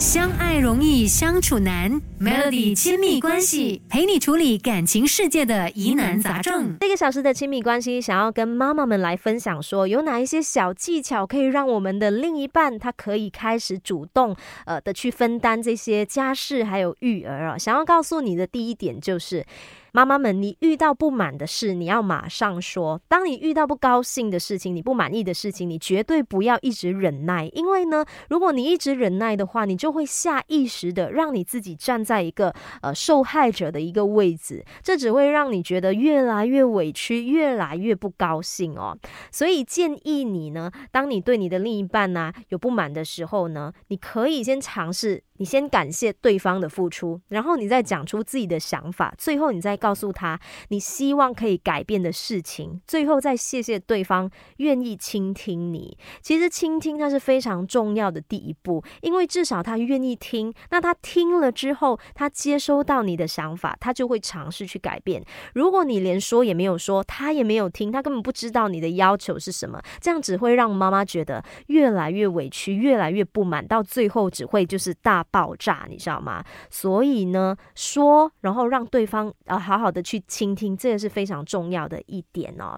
相爱容易相处难，Melody 亲密关系陪你处理感情世界的疑难杂症。这个小时的亲密关系，想要跟妈妈们来分享，说有哪一些小技巧可以让我们的另一半他可以开始主动呃的去分担这些家事还有育儿啊。想要告诉你的第一点就是。妈妈们，你遇到不满的事，你要马上说。当你遇到不高兴的事情，你不满意的事情，你绝对不要一直忍耐。因为呢，如果你一直忍耐的话，你就会下意识的让你自己站在一个呃受害者的一个位置，这只会让你觉得越来越委屈，越来越不高兴哦。所以建议你呢，当你对你的另一半呢有不满的时候呢，你可以先尝试。你先感谢对方的付出，然后你再讲出自己的想法，最后你再告诉他你希望可以改变的事情，最后再谢谢对方愿意倾听你。其实倾听它是非常重要的第一步，因为至少他愿意听，那他听了之后，他接收到你的想法，他就会尝试去改变。如果你连说也没有说，他也没有听，他根本不知道你的要求是什么，这样只会让妈妈觉得越来越委屈，越来越不满，到最后只会就是大。爆炸，你知道吗？所以呢，说，然后让对方呃好好的去倾听，这个是非常重要的一点哦。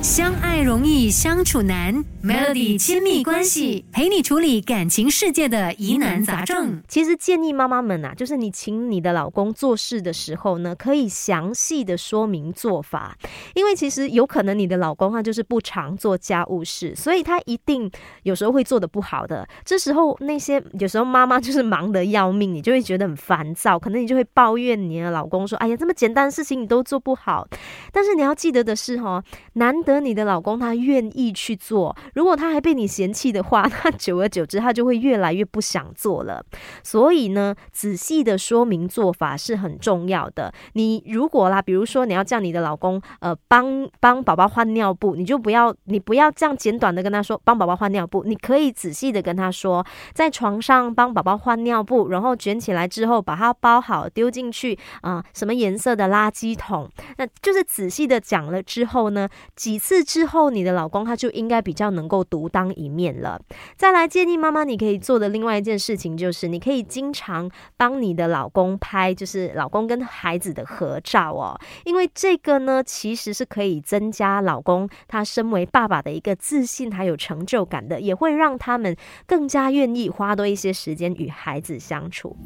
相爱容易相处难，Melody 亲密关系陪你处理感情世界的疑难杂症。其实建议妈妈们啊，就是你请你的老公做事的时候呢，可以详细的说明做法，因为其实有可能你的老公他就是不常做家务事，所以他一定有时候会做的不好的。这时候那些有时候妈妈就是忙得要命，你就会觉得很烦躁，可能你就会抱怨你的老公说：“哎呀，这么简单的事情你都做不好。”但是你要记得的是哈，难。得你的老公他愿意去做，如果他还被你嫌弃的话，那久而久之他就会越来越不想做了。所以呢，仔细的说明做法是很重要的。你如果啦，比如说你要叫你的老公呃帮帮宝宝换尿布，你就不要你不要这样简短的跟他说帮宝宝换尿布，你可以仔细的跟他说，在床上帮宝宝换尿布，然后卷起来之后把它包好丢进去啊什么颜色的垃圾桶，那就是仔细的讲了之后呢，几。次之后，你的老公他就应该比较能够独当一面了。再来建议妈妈，你可以做的另外一件事情就是，你可以经常帮你的老公拍，就是老公跟孩子的合照哦。因为这个呢，其实是可以增加老公他身为爸爸的一个自信还有成就感的，也会让他们更加愿意花多一些时间与孩子相处。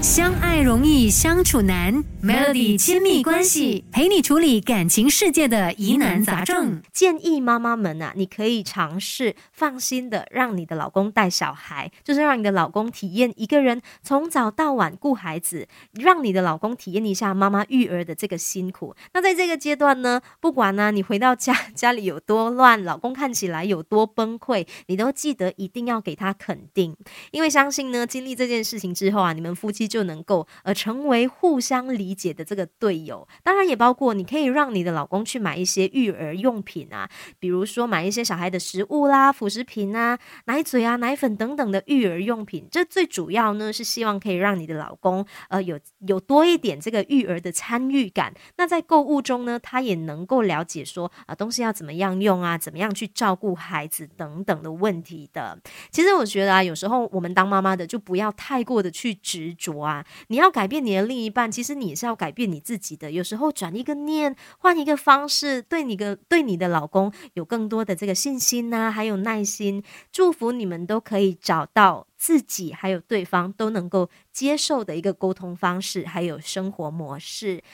相爱容易相处难，Melody 亲密关系陪你处理感情世界的疑难杂症。建议妈妈们啊，你可以尝试放心的让你的老公带小孩，就是让你的老公体验一个人从早到晚顾孩子，让你的老公体验一下妈妈育儿的这个辛苦。那在这个阶段呢，不管呢你回到家 家里有多乱，老公看起来有多崩溃，你都记得一定要给他肯定，因为相信呢，经历这件事情之后啊，你们夫妻。就能够呃成为互相理解的这个队友，当然也包括你可以让你的老公去买一些育儿用品啊，比如说买一些小孩的食物啦、辅食品啊、奶嘴啊、奶粉等等的育儿用品。这最主要呢是希望可以让你的老公呃有有多一点这个育儿的参与感。那在购物中呢，他也能够了解说啊东西要怎么样用啊，怎么样去照顾孩子等等的问题的。其实我觉得啊，有时候我们当妈妈的就不要太过的去执着。啊！你要改变你的另一半，其实你是要改变你自己的。有时候转一个念，换一个方式，对你的对你的老公有更多的这个信心呐，还有耐心，祝福你们都可以找到自己还有对方都能够接受的一个沟通方式，还有生活模式。